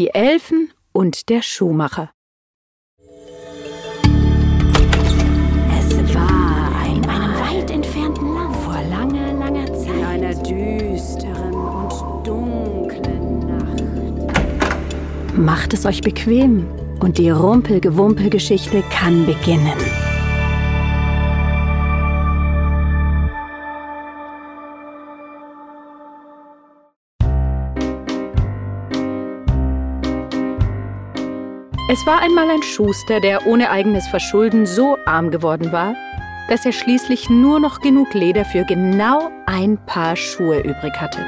Die Elfen und der Schuhmacher. Es war in einem weit entfernten Land vor langer, langer Zeit. In einer düsteren und dunklen Nacht. Macht es euch bequem und die Rumpelgewumpelgeschichte kann beginnen. Es war einmal ein Schuster, der ohne eigenes Verschulden so arm geworden war, dass er schließlich nur noch genug Leder für genau ein Paar Schuhe übrig hatte.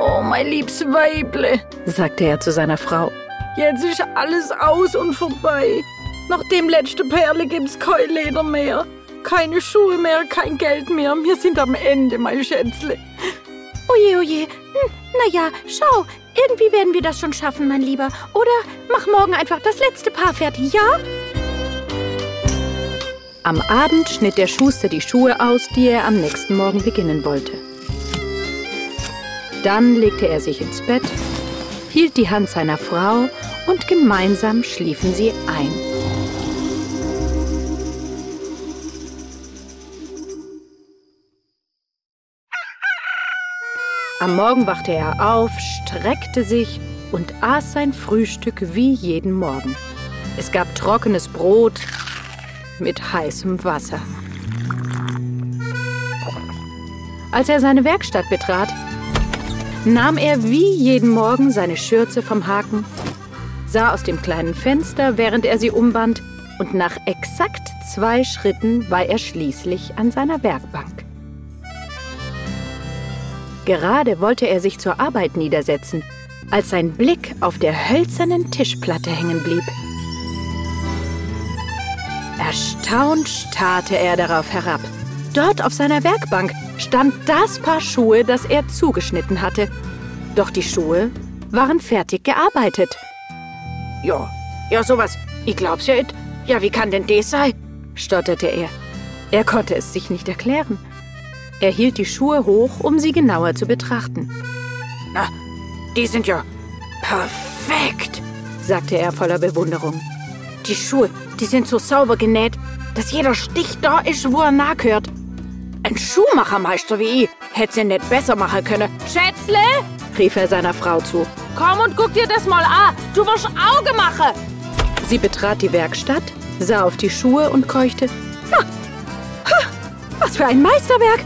Oh, mein liebes Weible, sagte er zu seiner Frau. Jetzt ist alles aus und vorbei. Nach dem letzten Perle gibt's kein Leder mehr. Keine Schuhe mehr, kein Geld mehr. Wir sind am Ende, mein Schätzle. Oje, oje. Hm, na ja, schau, irgendwie werden wir das schon schaffen, mein Lieber. Oder mach morgen einfach das letzte Paar fertig, ja? Am Abend schnitt der Schuster die Schuhe aus, die er am nächsten Morgen beginnen wollte. Dann legte er sich ins Bett, hielt die Hand seiner Frau und gemeinsam schliefen sie ein. Am Morgen wachte er auf, streckte sich und aß sein Frühstück wie jeden Morgen. Es gab trockenes Brot mit heißem Wasser. Als er seine Werkstatt betrat, nahm er wie jeden Morgen seine Schürze vom Haken, sah aus dem kleinen Fenster, während er sie umband, und nach exakt zwei Schritten war er schließlich an seiner Werkbank. Gerade wollte er sich zur Arbeit niedersetzen, als sein Blick auf der hölzernen Tischplatte hängen blieb. Erstaunt starrte er darauf herab. Dort auf seiner Werkbank stand das Paar Schuhe, das er zugeschnitten hatte. Doch die Schuhe waren fertig gearbeitet. Ja, ja, sowas. Ich glaub's ja nicht. Ja, wie kann denn das sein? stotterte er. Er konnte es sich nicht erklären. Er hielt die Schuhe hoch, um sie genauer zu betrachten. Na, die sind ja perfekt, sagte er voller Bewunderung. Die Schuhe, die sind so sauber genäht, dass jeder Stich da ist, wo er nachgehört. Ein Schuhmachermeister wie ich hätte sie nicht besser machen können. Schätzle, rief er seiner Frau zu. Komm und guck dir das mal an. Du wirst Auge machen. Sie betrat die Werkstatt, sah auf die Schuhe und keuchte. Ha, ha, was für ein Meisterwerk!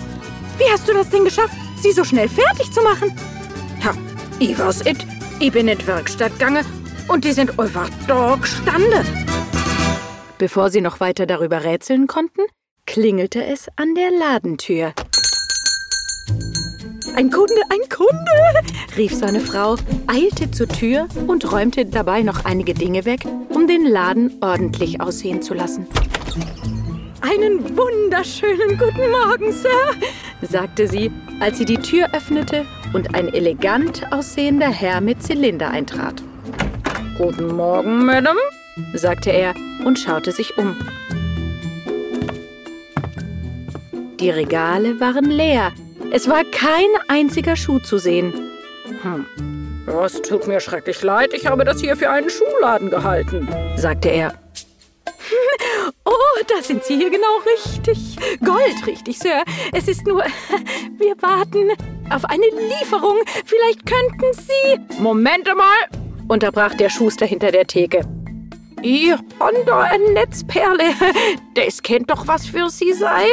Wie hast du das Ding geschafft, sie so schnell fertig zu machen? Ja, ich war's it. Ich bin in die Werkstatt gegangen und die sind einfach da gestanden. Bevor sie noch weiter darüber rätseln konnten, klingelte es an der Ladentür. Ein Kunde, ein Kunde! rief seine Frau, eilte zur Tür und räumte dabei noch einige Dinge weg, um den Laden ordentlich aussehen zu lassen. Einen wunderschönen guten Morgen, Sir, sagte sie, als sie die Tür öffnete und ein elegant aussehender Herr mit Zylinder eintrat. Guten Morgen, Madame, sagte er und schaute sich um. Die Regale waren leer. Es war kein einziger Schuh zu sehen. Hm. Das tut mir schrecklich leid. Ich habe das hier für einen Schuhladen gehalten, sagte er. Oh, da sind Sie hier genau richtig. Gold richtig, Sir. Es ist nur, wir warten auf eine Lieferung. Vielleicht könnten Sie... Moment mal, unterbrach der Schuster hinter der Theke. Ihr Honda eine Netzperle. Das kennt doch was für Sie sei.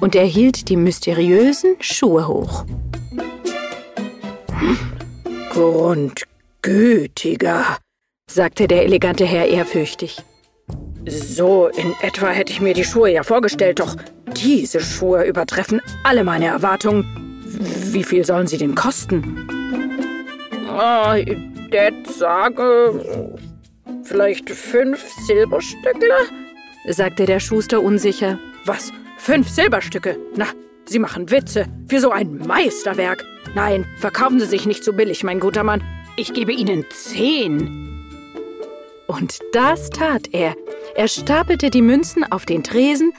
Und er hielt die mysteriösen Schuhe hoch. Grundgütiger, sagte der elegante Herr ehrfürchtig. So in etwa hätte ich mir die Schuhe ja vorgestellt, doch diese Schuhe übertreffen alle meine Erwartungen. Wie viel sollen sie denn kosten? Ah, ich sage vielleicht fünf Silberstücke, sagte der Schuster unsicher. Was? Fünf Silberstücke? Na, Sie machen Witze. Für so ein Meisterwerk. Nein, verkaufen Sie sich nicht so billig, mein guter Mann. Ich gebe Ihnen zehn. Und das tat er. Er stapelte die Münzen auf den Tresen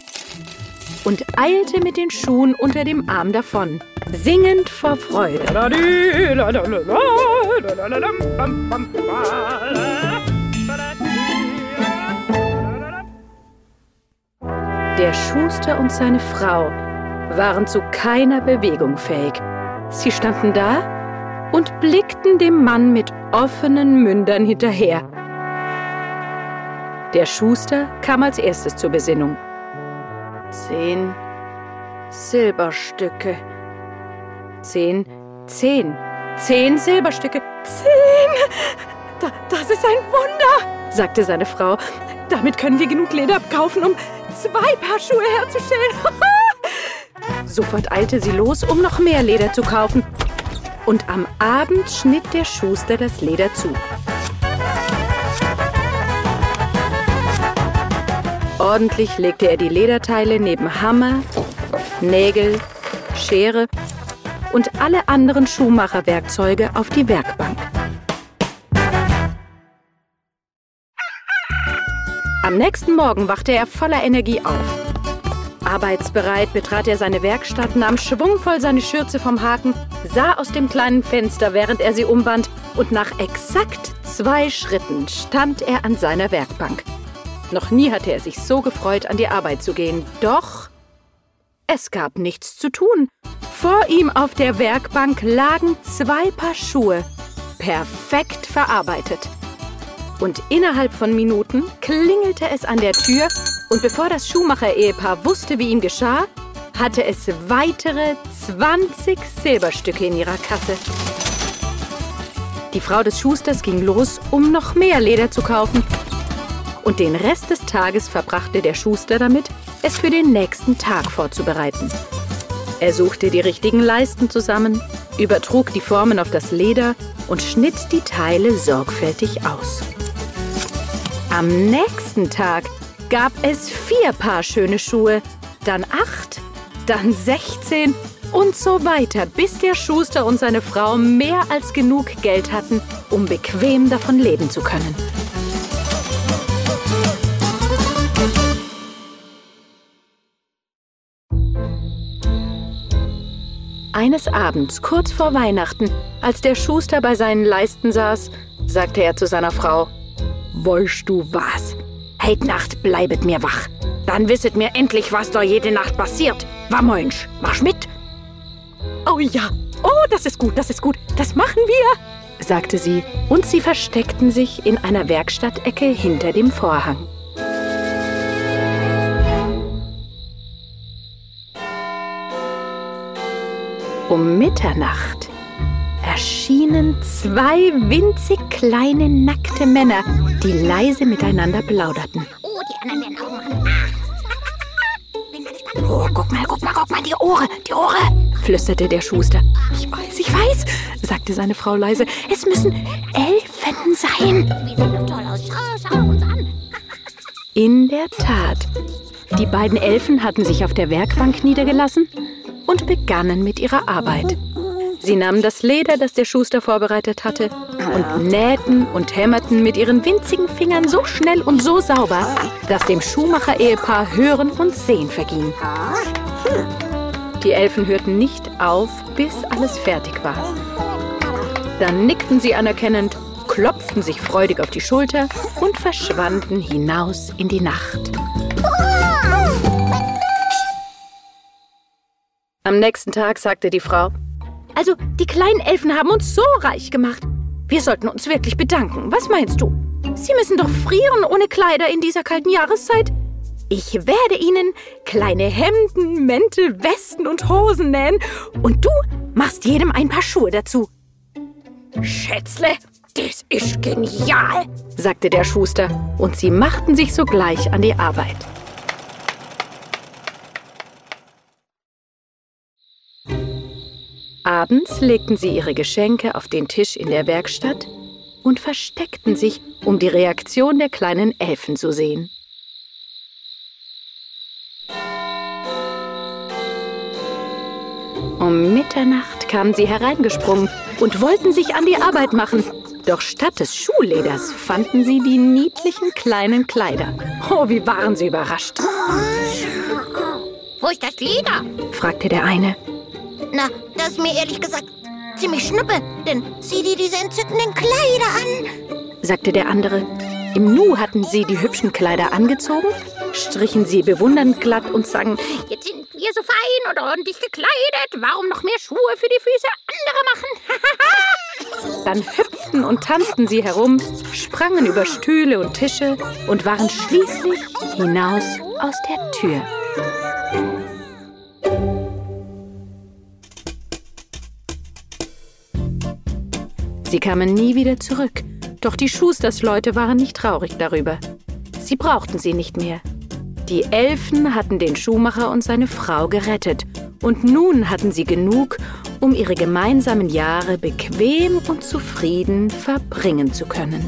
und eilte mit den Schuhen unter dem Arm davon, singend vor Freude. Der Schuster und seine Frau waren zu keiner Bewegung fähig. Sie standen da und blickten dem Mann mit offenen Mündern hinterher. Der Schuster kam als erstes zur Besinnung. Zehn Silberstücke. Zehn, zehn, zehn Silberstücke. Zehn! Da, das ist ein Wunder, sagte seine Frau. Damit können wir genug Leder kaufen, um zwei Paar Schuhe herzustellen. Sofort eilte sie los, um noch mehr Leder zu kaufen. Und am Abend schnitt der Schuster das Leder zu. Ordentlich legte er die Lederteile neben Hammer, Nägel, Schere und alle anderen Schuhmacherwerkzeuge auf die Werkbank. Am nächsten Morgen wachte er voller Energie auf. Arbeitsbereit betrat er seine Werkstatt, nahm schwungvoll seine Schürze vom Haken, sah aus dem kleinen Fenster, während er sie umband, und nach exakt zwei Schritten stand er an seiner Werkbank. Noch nie hatte er sich so gefreut, an die Arbeit zu gehen. Doch es gab nichts zu tun. Vor ihm auf der Werkbank lagen zwei Paar Schuhe, perfekt verarbeitet. Und innerhalb von Minuten klingelte es an der Tür und bevor das Schuhmacher-Ehepaar wusste, wie ihm geschah, hatte es weitere 20 Silberstücke in ihrer Kasse. Die Frau des Schusters ging los, um noch mehr Leder zu kaufen. Und den Rest des Tages verbrachte der Schuster damit, es für den nächsten Tag vorzubereiten. Er suchte die richtigen Leisten zusammen, übertrug die Formen auf das Leder und schnitt die Teile sorgfältig aus. Am nächsten Tag gab es vier Paar schöne Schuhe, dann acht, dann sechzehn und so weiter, bis der Schuster und seine Frau mehr als genug Geld hatten, um bequem davon leben zu können. Eines Abends, kurz vor Weihnachten, als der Schuster bei seinen Leisten saß, sagte er zu seiner Frau, Weißt du was? Heit Nacht bleibet mir wach. Dann wisset mir endlich, was da jede Nacht passiert. War Mensch, machst mit? Oh ja, oh, das ist gut, das ist gut, das machen wir, sagte sie, und sie versteckten sich in einer Werkstattecke hinter dem Vorhang. Um Mitternacht erschienen zwei winzig kleine nackte Männer, die leise miteinander plauderten. Oh, die anderen werden auch machen. Oh, guck mal, guck mal, guck mal, die Ohren, die Ohren, flüsterte der Schuster. Ich weiß, ich weiß, sagte seine Frau leise. Es müssen Elfen sein. Wir sehen doch toll aus. Schau, schau uns an. In der Tat. Die beiden Elfen hatten sich auf der Werkbank niedergelassen und begannen mit ihrer Arbeit. Sie nahmen das Leder, das der Schuster vorbereitet hatte, und nähten und hämmerten mit ihren winzigen Fingern so schnell und so sauber, dass dem Schuhmacher-Ehepaar Hören und Sehen verging. Die Elfen hörten nicht auf, bis alles fertig war. Dann nickten sie anerkennend, klopften sich freudig auf die Schulter und verschwanden hinaus in die Nacht. Am nächsten Tag sagte die Frau, also, die kleinen Elfen haben uns so reich gemacht. Wir sollten uns wirklich bedanken. Was meinst du? Sie müssen doch frieren ohne Kleider in dieser kalten Jahreszeit. Ich werde ihnen kleine Hemden, Mäntel, Westen und Hosen nähen. Und du machst jedem ein paar Schuhe dazu. Schätzle, das ist genial, sagte der Schuster. Und sie machten sich sogleich an die Arbeit. Abends legten sie ihre Geschenke auf den Tisch in der Werkstatt und versteckten sich, um die Reaktion der kleinen Elfen zu sehen. Um Mitternacht kamen sie hereingesprungen und wollten sich an die Arbeit machen. Doch statt des Schuhleders fanden sie die niedlichen kleinen Kleider. Oh, wie waren sie überrascht, Wo ist das Leder? fragte der eine. Na, das ist mir ehrlich gesagt ziemlich schnuppe, denn sieh dir diese entzückenden Kleider an, sagte der andere. Im Nu hatten sie die hübschen Kleider angezogen, strichen sie bewundernd glatt und sangen, jetzt sind wir so fein und ordentlich gekleidet, warum noch mehr Schuhe für die Füße andere machen? Dann hüpften und tanzten sie herum, sprangen über Stühle und Tische und waren schließlich hinaus aus der Tür. Sie kamen nie wieder zurück, doch die Schustersleute waren nicht traurig darüber. Sie brauchten sie nicht mehr. Die Elfen hatten den Schuhmacher und seine Frau gerettet, und nun hatten sie genug, um ihre gemeinsamen Jahre bequem und zufrieden verbringen zu können.